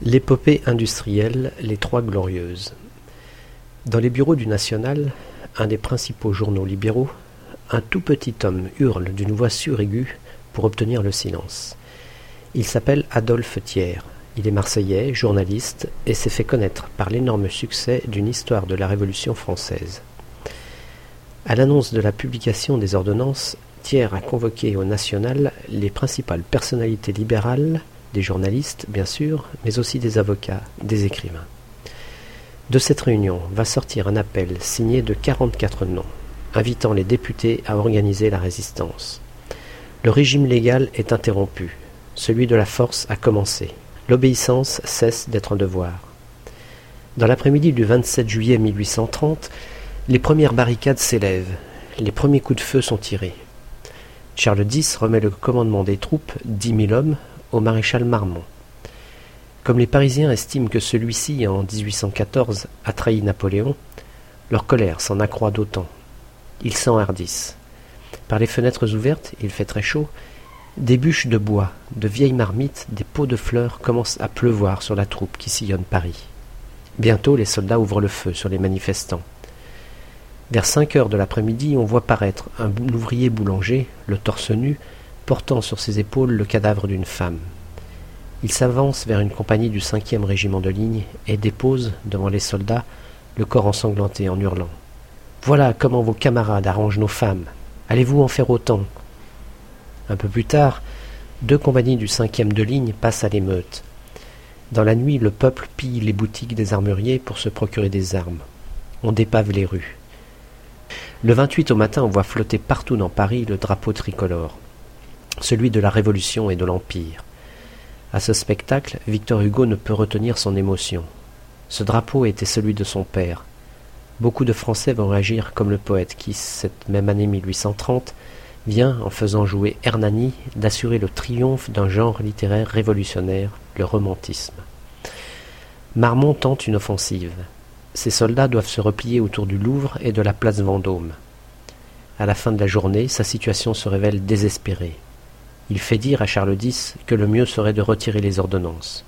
L'épopée industrielle Les Trois Glorieuses. Dans les bureaux du National, un des principaux journaux libéraux, un tout petit homme hurle d'une voix suraiguë pour obtenir le silence. Il s'appelle Adolphe Thiers. Il est marseillais, journaliste, et s'est fait connaître par l'énorme succès d'une histoire de la Révolution française. À l'annonce de la publication des ordonnances, Thiers a convoqué au National les principales personnalités libérales des journalistes, bien sûr, mais aussi des avocats, des écrivains. De cette réunion va sortir un appel signé de 44 noms, invitant les députés à organiser la résistance. Le régime légal est interrompu, celui de la force a commencé. L'obéissance cesse d'être un devoir. Dans l'après-midi du 27 juillet 1830, les premières barricades s'élèvent, les premiers coups de feu sont tirés. Charles X remet le commandement des troupes, dix mille hommes, au maréchal Marmont. Comme les Parisiens estiment que celui-ci, en 1814, a trahi Napoléon, leur colère s'en accroît d'autant. Ils s'enhardissent. Par les fenêtres ouvertes, il fait très chaud, des bûches de bois, de vieilles marmites, des pots de fleurs commencent à pleuvoir sur la troupe qui sillonne Paris. Bientôt, les soldats ouvrent le feu sur les manifestants. Vers cinq heures de l'après-midi, on voit paraître un ouvrier boulanger, le torse nu, portant sur ses épaules le cadavre d'une femme. Il s'avance vers une compagnie du cinquième régiment de ligne et dépose, devant les soldats, le corps ensanglanté en hurlant. Voilà comment vos camarades arrangent nos femmes. Allez-vous en faire autant? Un peu plus tard, deux compagnies du cinquième de ligne passent à l'émeute. Dans la nuit, le peuple pille les boutiques des armuriers pour se procurer des armes. On dépave les rues. Le 28 au matin, on voit flotter partout dans Paris le drapeau tricolore celui de la Révolution et de l'Empire. À ce spectacle, Victor Hugo ne peut retenir son émotion. Ce drapeau était celui de son père. Beaucoup de Français vont réagir comme le poète qui, cette même année 1830, vient, en faisant jouer Hernani, d'assurer le triomphe d'un genre littéraire révolutionnaire, le romantisme. Marmont tente une offensive. Ses soldats doivent se replier autour du Louvre et de la place Vendôme. À la fin de la journée, sa situation se révèle désespérée. Il fait dire à Charles X que le mieux serait de retirer les ordonnances.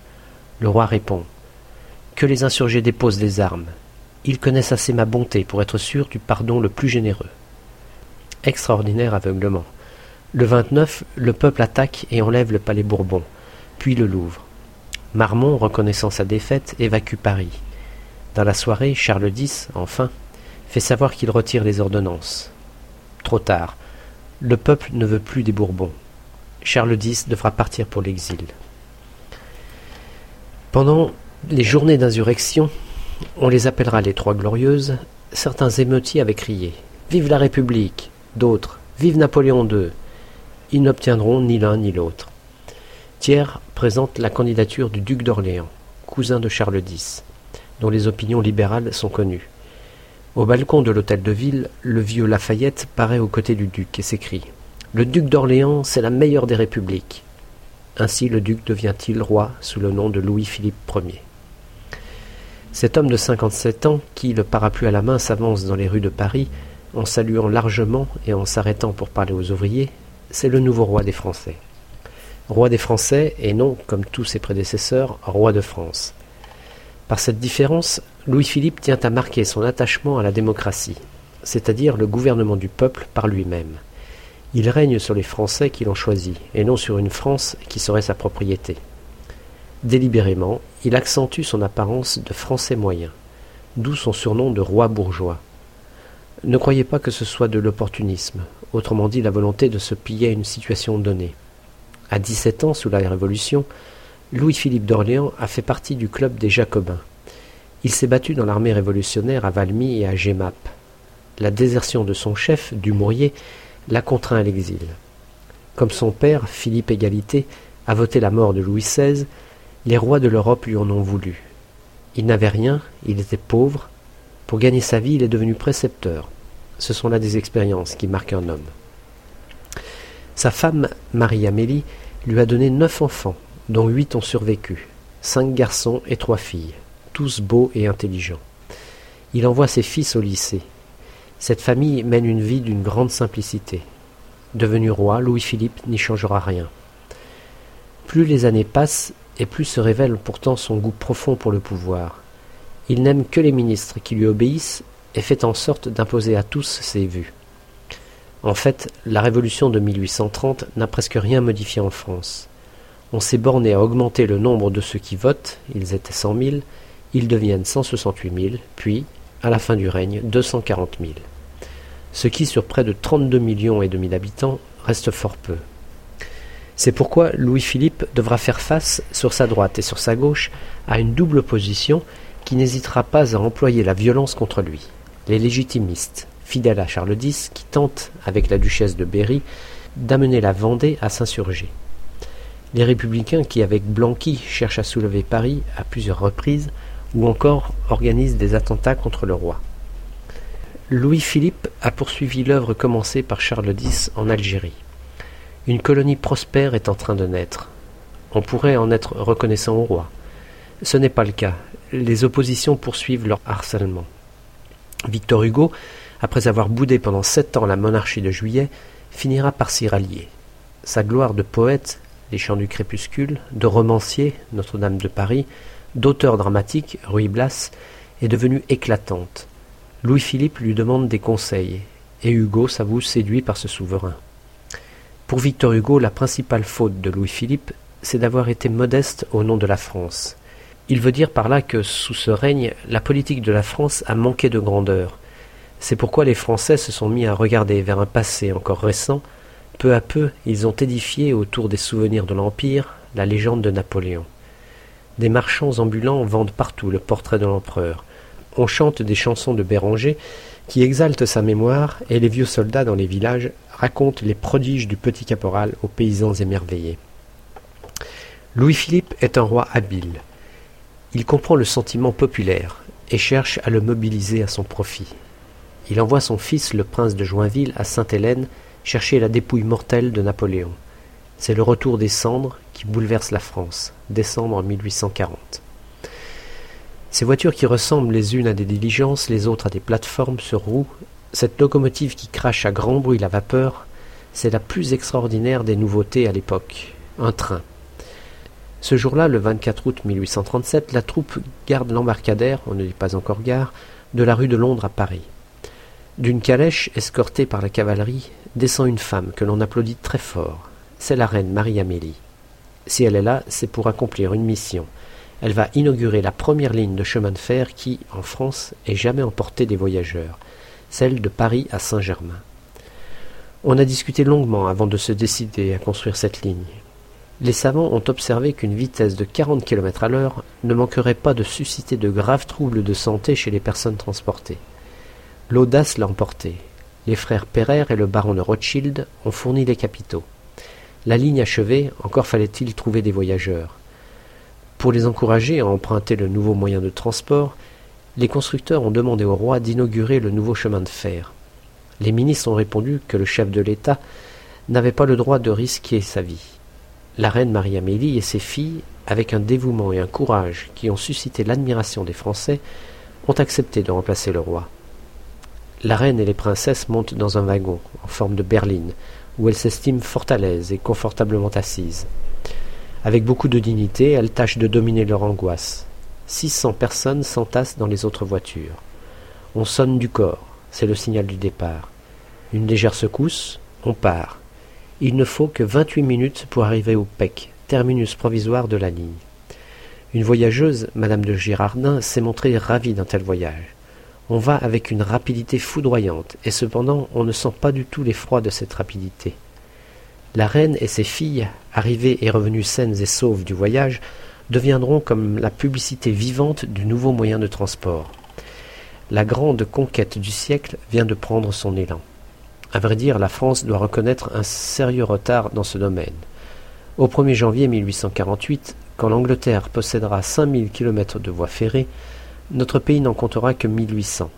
Le roi répond Que les insurgés déposent des armes. Ils connaissent assez ma bonté pour être sûrs du pardon le plus généreux. Extraordinaire aveuglement. Le 29, le peuple attaque et enlève le palais Bourbon, puis le Louvre. Marmont, reconnaissant sa défaite, évacue Paris. Dans la soirée, Charles X, enfin, fait savoir qu'il retire les ordonnances. Trop tard. Le peuple ne veut plus des Bourbons. Charles X devra partir pour l'exil. Pendant les journées d'insurrection, on les appellera les Trois Glorieuses, certains émeutiers avaient crié Vive la République d'autres Vive Napoléon II Ils n'obtiendront ni l'un ni l'autre. Thiers présente la candidature du duc d'Orléans, cousin de Charles X, dont les opinions libérales sont connues. Au balcon de l'hôtel de ville, le vieux Lafayette paraît aux côtés du duc et s'écrie le duc d'Orléans, c'est la meilleure des républiques. Ainsi le duc devient-il roi sous le nom de Louis-Philippe Ier. Cet homme de cinquante-sept ans, qui, le parapluie à la main, s'avance dans les rues de Paris, en saluant largement et en s'arrêtant pour parler aux ouvriers, c'est le nouveau roi des Français. Roi des Français, et non, comme tous ses prédécesseurs, roi de France. Par cette différence, Louis-Philippe tient à marquer son attachement à la démocratie, c'est-à-dire le gouvernement du peuple par lui-même. Il règne sur les Français qui l'ont choisi, et non sur une France qui serait sa propriété. Délibérément, il accentue son apparence de Français moyen, d'où son surnom de roi bourgeois. Ne croyez pas que ce soit de l'opportunisme, autrement dit la volonté de se piller à une situation donnée. À dix-sept ans, sous la Révolution, Louis-Philippe d'Orléans a fait partie du club des Jacobins. Il s'est battu dans l'armée révolutionnaire à Valmy et à Gemap. La désertion de son chef, Dumouriez, l'a contraint à l'exil. Comme son père, Philippe Égalité, a voté la mort de Louis XVI, les rois de l'Europe lui en ont voulu. Il n'avait rien, il était pauvre. Pour gagner sa vie, il est devenu précepteur. Ce sont là des expériences qui marquent un homme. Sa femme, Marie-Amélie, lui a donné neuf enfants, dont huit ont survécu, cinq garçons et trois filles, tous beaux et intelligents. Il envoie ses fils au lycée. Cette famille mène une vie d'une grande simplicité. Devenu roi, Louis-Philippe n'y changera rien. Plus les années passent et plus se révèle pourtant son goût profond pour le pouvoir. Il n'aime que les ministres qui lui obéissent et fait en sorte d'imposer à tous ses vues. En fait, la révolution de 1830 n'a presque rien modifié en France. On s'est borné à augmenter le nombre de ceux qui votent, ils étaient cent mille, ils deviennent cent soixante-huit mille, puis, à la fin du règne, deux cent quarante mille. Ce qui, sur près de trente-deux millions et demi d'habitants, reste fort peu. C'est pourquoi Louis-Philippe devra faire face, sur sa droite et sur sa gauche, à une double opposition qui n'hésitera pas à employer la violence contre lui. Les légitimistes, fidèles à Charles X, qui tentent, avec la duchesse de Berry, d'amener la Vendée à s'insurger. Les républicains qui, avec Blanqui, cherchent à soulever Paris à plusieurs reprises, ou encore organisent des attentats contre le roi. Louis-Philippe a poursuivi l'œuvre commencée par Charles X en Algérie. Une colonie prospère est en train de naître. On pourrait en être reconnaissant au roi. Ce n'est pas le cas. Les oppositions poursuivent leur harcèlement. Victor Hugo, après avoir boudé pendant sept ans la monarchie de Juillet, finira par s'y rallier. Sa gloire de poète, les chants du crépuscule, de romancier, Notre-Dame de Paris, d'auteur dramatique, Ruy Blas, est devenue éclatante. Louis-Philippe lui demande des conseils, et Hugo s'avoue séduit par ce souverain. Pour Victor Hugo, la principale faute de Louis-Philippe, c'est d'avoir été modeste au nom de la France. Il veut dire par là que, sous ce règne, la politique de la France a manqué de grandeur. C'est pourquoi les Français se sont mis à regarder vers un passé encore récent. Peu à peu, ils ont édifié autour des souvenirs de l'Empire la légende de Napoléon. Des marchands ambulants vendent partout le portrait de l'empereur. On chante des chansons de Béranger qui exaltent sa mémoire et les vieux soldats dans les villages racontent les prodiges du petit caporal aux paysans émerveillés. Louis-Philippe est un roi habile. Il comprend le sentiment populaire et cherche à le mobiliser à son profit. Il envoie son fils, le prince de Joinville, à Sainte-Hélène chercher la dépouille mortelle de Napoléon. C'est le retour des cendres qui bouleverse la France, décembre 1840. Ces voitures qui ressemblent les unes à des diligences, les autres à des plateformes sur roues, cette locomotive qui crache à grand bruit la vapeur, c'est la plus extraordinaire des nouveautés à l'époque, un train. Ce jour-là, le 24 août 1837, la troupe garde l'embarcadère, on ne dit pas encore gare, de la rue de Londres à Paris. D'une calèche, escortée par la cavalerie, descend une femme que l'on applaudit très fort. C'est la reine Marie-Amélie. Si elle est là, c'est pour accomplir une mission. Elle va inaugurer la première ligne de chemin de fer qui, en France, ait jamais emporté des voyageurs, celle de Paris à Saint-Germain. On a discuté longuement avant de se décider à construire cette ligne. Les savants ont observé qu'une vitesse de 40 km à l'heure ne manquerait pas de susciter de graves troubles de santé chez les personnes transportées. L'audace l'a emporté. Les frères Pereire et le baron de Rothschild ont fourni les capitaux. La ligne achevée, encore fallait-il trouver des voyageurs. Pour les encourager à emprunter le nouveau moyen de transport, les constructeurs ont demandé au roi d'inaugurer le nouveau chemin de fer. Les ministres ont répondu que le chef de l'État n'avait pas le droit de risquer sa vie. La reine Marie-Amélie et ses filles, avec un dévouement et un courage qui ont suscité l'admiration des Français, ont accepté de remplacer le roi. La reine et les princesses montent dans un wagon, en forme de berline, où elles s'estiment fort à l'aise et confortablement assises. Avec beaucoup de dignité, elles tâchent de dominer leur angoisse. Six cents personnes s'entassent dans les autres voitures. On sonne du corps, c'est le signal du départ. Une légère secousse, on part. Il ne faut que vingt-huit minutes pour arriver au PEC, terminus provisoire de la ligne. Une voyageuse, Madame de Girardin, s'est montrée ravie d'un tel voyage. On va avec une rapidité foudroyante, et cependant on ne sent pas du tout l'effroi de cette rapidité. La reine et ses filles, arrivées et revenues saines et sauves du voyage, deviendront comme la publicité vivante du nouveau moyen de transport. La grande conquête du siècle vient de prendre son élan. À vrai dire, la France doit reconnaître un sérieux retard dans ce domaine. Au 1er janvier 1848, quand l'Angleterre possédera 5000 km de voies ferrées, notre pays n'en comptera que 1800.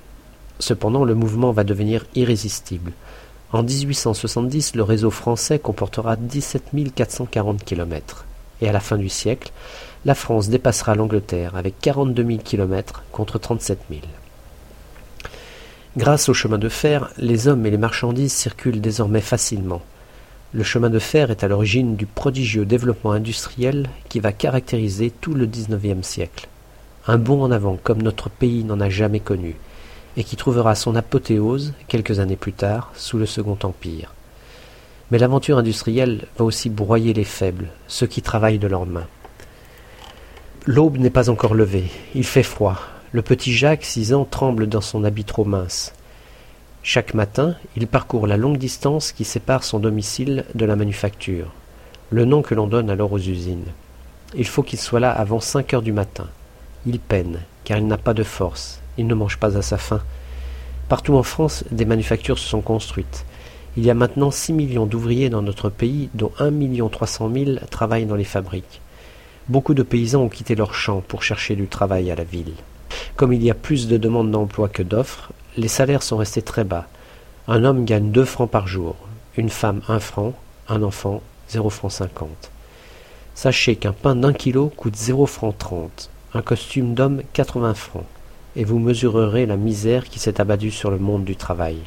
Cependant, le mouvement va devenir irrésistible. En 1870, le réseau français comportera 17 440 km. Et à la fin du siècle, la France dépassera l'Angleterre avec 42 000 km contre 37 000. Grâce au chemin de fer, les hommes et les marchandises circulent désormais facilement. Le chemin de fer est à l'origine du prodigieux développement industriel qui va caractériser tout le XIXe siècle. Un bond en avant comme notre pays n'en a jamais connu, et qui trouvera son apothéose quelques années plus tard sous le Second Empire. Mais l'aventure industrielle va aussi broyer les faibles, ceux qui travaillent de leurs mains. L'aube n'est pas encore levée, il fait froid. Le petit Jacques, six ans, tremble dans son habit trop mince. Chaque matin, il parcourt la longue distance qui sépare son domicile de la manufacture, le nom que l'on donne alors aux usines. Il faut qu'il soit là avant cinq heures du matin. Il peine, car il n'a pas de force, il ne mange pas à sa faim. Partout en France, des manufactures se sont construites. Il y a maintenant six millions d'ouvriers dans notre pays, dont un million trois cent mille travaillent dans les fabriques. Beaucoup de paysans ont quitté leurs champs pour chercher du travail à la ville. Comme il y a plus de demandes d'emploi que d'offres, les salaires sont restés très bas. Un homme gagne deux francs par jour, une femme un franc, un enfant zéro franc cinquante. Sachez qu'un pain d'un kilo coûte zéro franc trente, un costume d'homme quatre-vingts francs, et vous mesurerez la misère qui s'est abattue sur le monde du travail.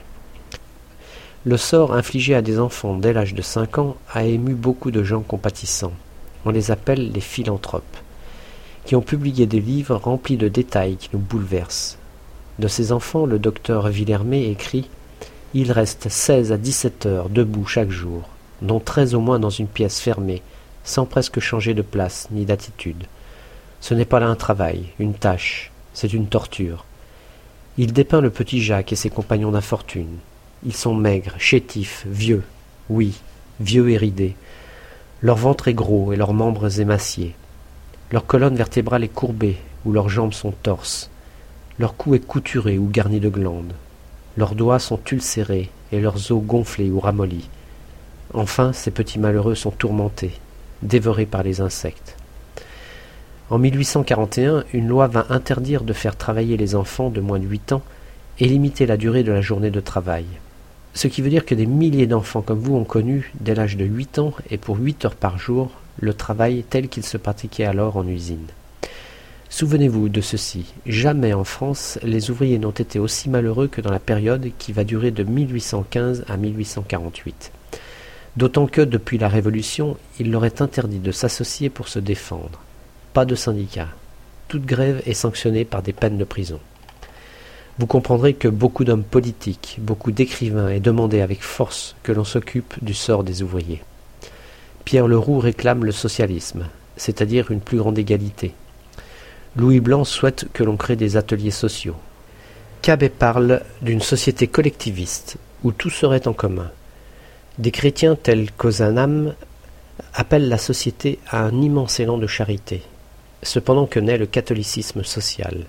Le sort infligé à des enfants dès l'âge de cinq ans a ému beaucoup de gens compatissants. On les appelle les philanthropes, qui ont publié des livres remplis de détails qui nous bouleversent, de ses enfants, le docteur Villermé écrit Il reste seize à dix-sept heures debout chaque jour, dont treize au moins dans une pièce fermée, sans presque changer de place ni d'attitude. Ce n'est pas là un travail, une tâche, c'est une torture. Il dépeint le petit Jacques et ses compagnons d'infortune. Ils sont maigres, chétifs, vieux, oui, vieux et ridés. Leur ventre est gros et leurs membres émaciés. Leur colonne vertébrale est courbée, ou leurs jambes sont torses. Leur cou est couturé ou garni de glandes. Leurs doigts sont ulcérés et leurs os gonflés ou ramollis. Enfin, ces petits malheureux sont tourmentés, dévorés par les insectes. En 1841, une loi vint interdire de faire travailler les enfants de moins de huit ans et limiter la durée de la journée de travail. Ce qui veut dire que des milliers d'enfants comme vous ont connu, dès l'âge de huit ans et pour huit heures par jour, le travail tel qu'il se pratiquait alors en usine. Souvenez-vous de ceci, jamais en France les ouvriers n'ont été aussi malheureux que dans la période qui va durer de 1815 à 1848. D'autant que, depuis la Révolution, il leur est interdit de s'associer pour se défendre. Pas de syndicats. Toute grève est sanctionnée par des peines de prison. Vous comprendrez que beaucoup d'hommes politiques, beaucoup d'écrivains aient demandé avec force que l'on s'occupe du sort des ouvriers. Pierre Leroux réclame le socialisme, c'est-à-dire une plus grande égalité, Louis Blanc souhaite que l'on crée des ateliers sociaux. Cabet parle d'une société collectiviste où tout serait en commun. Des chrétiens tels qu'Ozanam appellent la société à un immense élan de charité, cependant que naît le catholicisme social.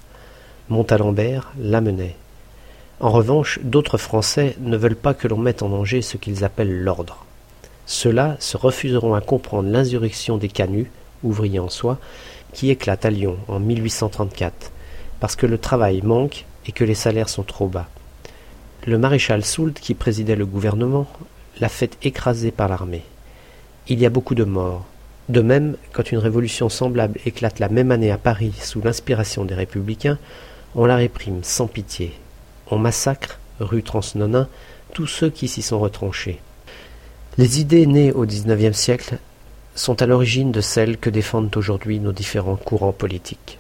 Montalembert l'amenait. En revanche, d'autres Français ne veulent pas que l'on mette en danger ce qu'ils appellent l'ordre. Ceux-là se refuseront à comprendre l'insurrection des canuts, ouvriers en soi, qui éclate à Lyon en 1834, parce que le travail manque et que les salaires sont trop bas. Le maréchal Soult, qui présidait le gouvernement, l'a fait écraser par l'armée. Il y a beaucoup de morts. De même, quand une révolution semblable éclate la même année à Paris sous l'inspiration des républicains, on la réprime sans pitié. On massacre, rue Transnonain, tous ceux qui s'y sont retranchés. Les idées nées au XIXe siècle sont à l'origine de celles que défendent aujourd'hui nos différents courants politiques.